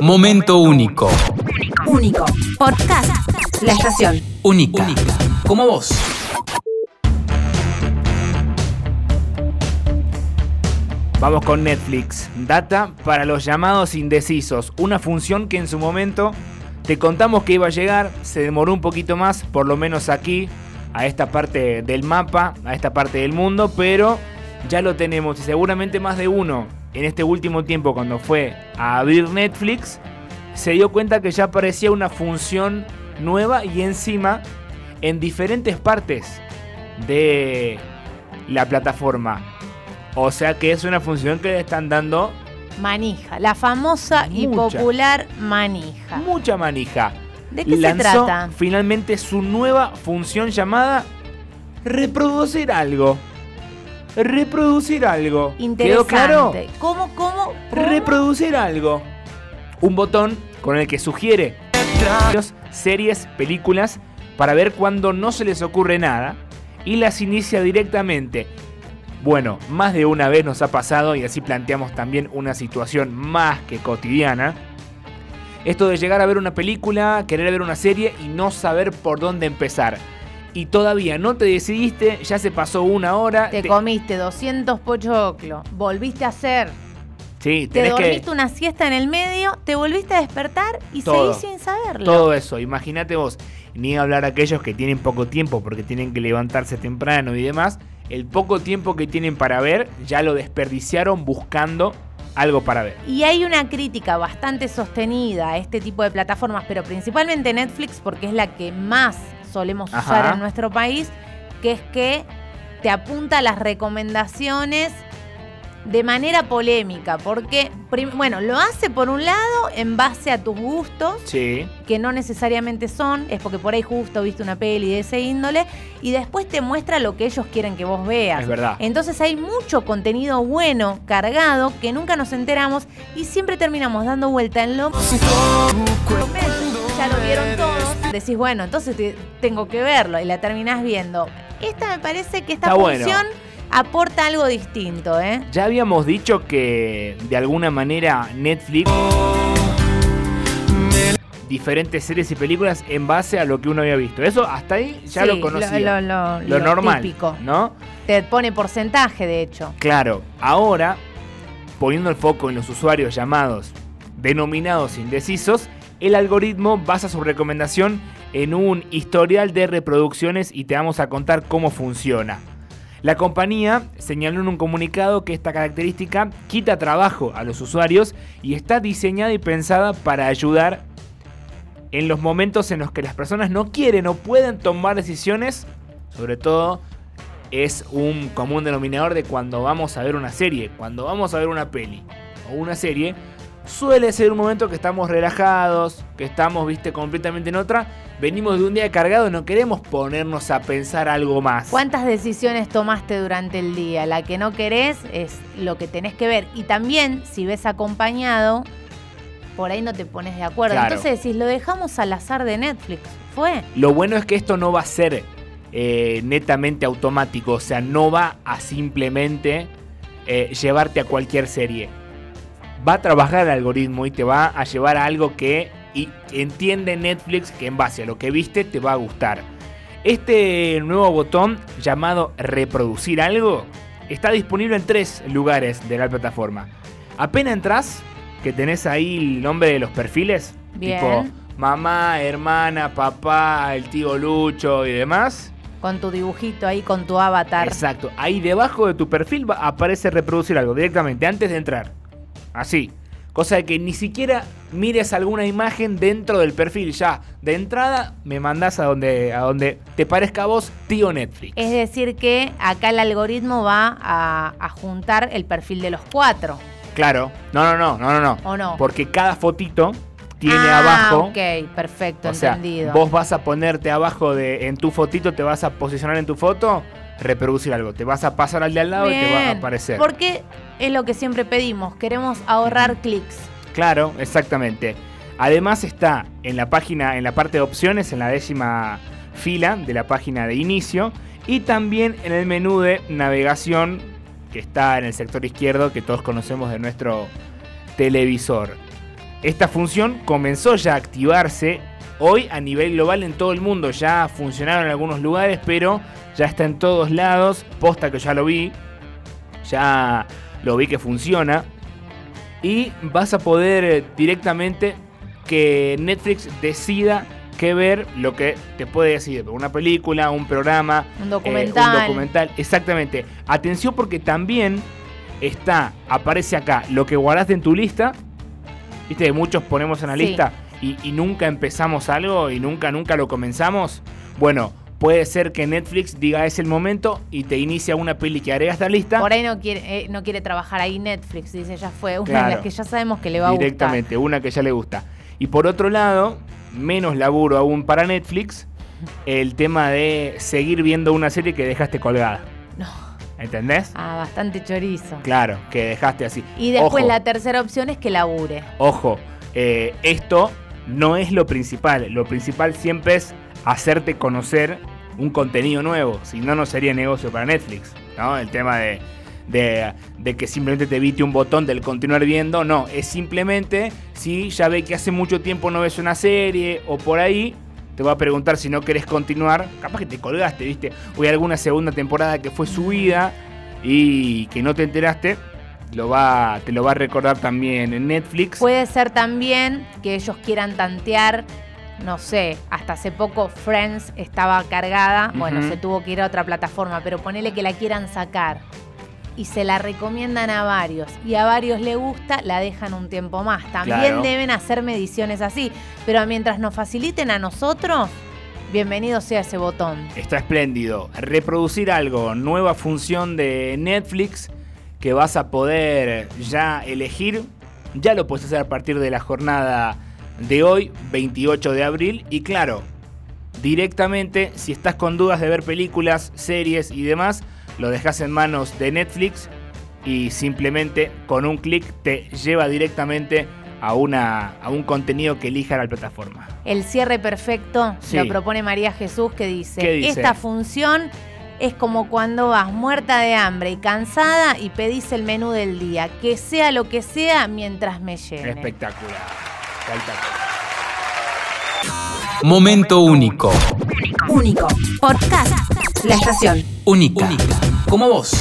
Momento único. Único. Podcast. La estación. Única. Como vos. Vamos con Netflix. Data para los llamados indecisos. Una función que en su momento te contamos que iba a llegar. Se demoró un poquito más, por lo menos aquí, a esta parte del mapa, a esta parte del mundo, pero ya lo tenemos y seguramente más de uno en este último tiempo cuando fue a abrir Netflix se dio cuenta que ya aparecía una función nueva y encima en diferentes partes de la plataforma. O sea que es una función que le están dando Manija, la famosa y popular manija. mucha manija. ¿De qué se trata? finalmente su nueva función llamada reproducir algo. Reproducir algo. ¿Quedó claro? ¿Cómo, cómo, cómo? Reproducir algo. Un botón con el que sugiere series, películas, para ver cuando no se les ocurre nada y las inicia directamente. Bueno, más de una vez nos ha pasado y así planteamos también una situación más que cotidiana. Esto de llegar a ver una película, querer ver una serie y no saber por dónde empezar. Y todavía no te decidiste, ya se pasó una hora. Te te- comiste 200 pochoclos, volviste a hacer, sí, te dormiste que... una siesta en el medio, te volviste a despertar y Todo. seguís sin saberlo. Todo eso, imagínate vos, ni hablar aquellos que tienen poco tiempo porque tienen que levantarse temprano y demás, el poco tiempo que tienen para ver ya lo desperdiciaron buscando algo para ver. Y hay una crítica bastante sostenida a este tipo de plataformas, pero principalmente Netflix, porque es la que más solemos Ajá. usar en nuestro país, que es que te apunta a las recomendaciones de manera polémica, porque, bueno, lo hace por un lado en base a tus gustos, Sí, que no necesariamente son, es porque por ahí justo viste una peli de ese índole, y después te muestra lo que ellos quieren que vos veas. es verdad. Entonces hay mucho contenido bueno, cargado, que nunca nos enteramos y siempre terminamos dando vuelta en lo... Ya lo vieron todos. Decís, bueno, entonces te- tengo que verlo y la terminás viendo. Esta me parece que esta Está bueno. función aporta algo distinto, ¿eh? Ya habíamos dicho que de alguna manera Netflix diferentes series y películas en base a lo que uno había visto. Eso hasta ahí ya Sí, lo conocía. Lo, lo- Lo lo normal, típico. ¿no? Te pone porcentaje, de hecho. Claro, ahora, poniendo el foco en los usuarios llamados denominados indecisos, el algoritmo basa su recomendación en un historial de reproducciones y te vamos a contar cómo funciona. La compañía señaló en un comunicado que esta característica quita trabajo a los usuarios y está diseñada y pensada para ayudar en los momentos en los que las personas no quieren o pueden tomar decisiones, sobre todo es un común denominador de cuando vamos a ver una serie, cuando vamos a ver una peli o una serie, suele ser un momento que estamos relajados, que estamos, viste, completamente en otra, venimos de un día cargado y no queremos ponernos a pensar algo más. ¿Cuántas decisiones tomaste durante el día? La que no querés es lo que tenés que ver. Y también, si ves acompañado, por ahí no te pones de acuerdo. Claro. Entonces decís, lo dejamos al azar de Netflix. Fue. Lo bueno es que esto no va a ser eh, netamente automático, o sea, no va a simplemente eh, llevarte a cualquier serie. Va a trabajar el algoritmo y te va a llevar a algo que y entiende Netflix que en base a lo que viste te va a gustar. Este nuevo botón llamado reproducir algo está disponible en tres lugares de la plataforma. Apenas entras, que tenés ahí el nombre de los perfiles, Bien. tipo mamá, hermana, papá, el tío Lucho y demás. Con tu dibujito ahí, con tu avatar. Exacto. Ahí debajo de tu perfil va- aparece reproducir algo directamente antes de entrar. Así. Cosa de que ni siquiera mires alguna imagen dentro del perfil. Ya, de entrada, me mandás a donde, a donde te parezca a vos, tío Netflix. Es decir, que acá el algoritmo va a, a juntar el perfil de los cuatro. Claro. No, no, no, no, no, no. ¿O no? Porque cada fotito tiene ah, abajo. Ok, perfecto, O sea, entendido. vos vas a ponerte abajo de en tu fotito, te vas a posicionar en tu foto, reproducir algo. Te vas a pasar al de al lado y te va a aparecer. Porque es lo que siempre pedimos, queremos ahorrar clics. Claro, exactamente. Además está en la página, en la parte de opciones, en la décima fila de la página de inicio y también en el menú de navegación que está en el sector izquierdo que todos conocemos de nuestro televisor. esta función comenzó ya a activarse hoy a nivel global en todo el mundo. Ya funcionaron en algunos lugares, pero ya está en todos lados. Posta que ya lo vi. Ya lo vi que funciona. Y vas a poder eh, directamente que Netflix decida qué ver, lo que te puede decir, una película, un programa, Un eh, documental. un documental, exactamente. Atención porque también está, aparece acá, lo que guardaste en tu lista. Viste muchos ponemos en la Sí. lista y, y nunca empezamos algo y nunca, nunca lo comenzamos. Bueno, puede ser que Netflix diga es el momento y te inicia una peli que agrega esta lista. Por ahí no quiere, eh, no quiere trabajar ahí Netflix, dice, ya fue una de las que ya sabemos que le va a gustar. directamente, una que ya le gusta. Y por otro lado, menos laburo aún para Netflix, el tema de seguir viendo una serie que dejaste colgada. No. ¿Entendés? Ah, bastante chorizo. Claro, que dejaste así. Y después Ojo, la tercera opción es que labure. Ojo, eh, esto no es lo principal. Lo principal siempre es hacerte conocer un contenido nuevo. Si no, no sería negocio para Netflix. ¿no? El tema de, de- de que simplemente te evite un botón del continuar viendo. No, es simplemente si ya ve que hace mucho tiempo no ves una serie o por ahí. Te va a preguntar si no querés continuar. Capaz que te colgaste, ¿viste? O hay alguna segunda temporada que fue subida y que no te enteraste. Lo va, te lo va a recordar también en Netflix. Puede ser también que ellos quieran tantear, no sé, hasta hace poco Friends estaba cargada, bueno, se tuvo que ir a otra plataforma, pero ponele que la quieran sacar y se la recomiendan a varios y a varios le gusta, la dejan un tiempo más. También Claro. deben hacer mediciones así, pero mientras nos faciliten a nosotros, bienvenido sea ese botón. Está espléndido. Reproducir algo, nueva función de Netflix que vas a poder ya elegir. Ya lo puedes hacer a partir de la jornada de hoy, 28 de abril. Y claro, directamente, si estás con dudas de ver películas, series y demás, lo dejas en manos de Netflix y simplemente con un clic te lleva directamente a, una, a un contenido que elija la plataforma. El cierre perfecto Sí. lo propone María Jesús que dice, ¿Qué dice? esta función es como cuando vas muerta de hambre y cansada y pedís el menú del día, que sea lo que sea mientras me llene. Espectacular. Espectacular. Momento único. Único. Podcast. La estación. Única. Como vos.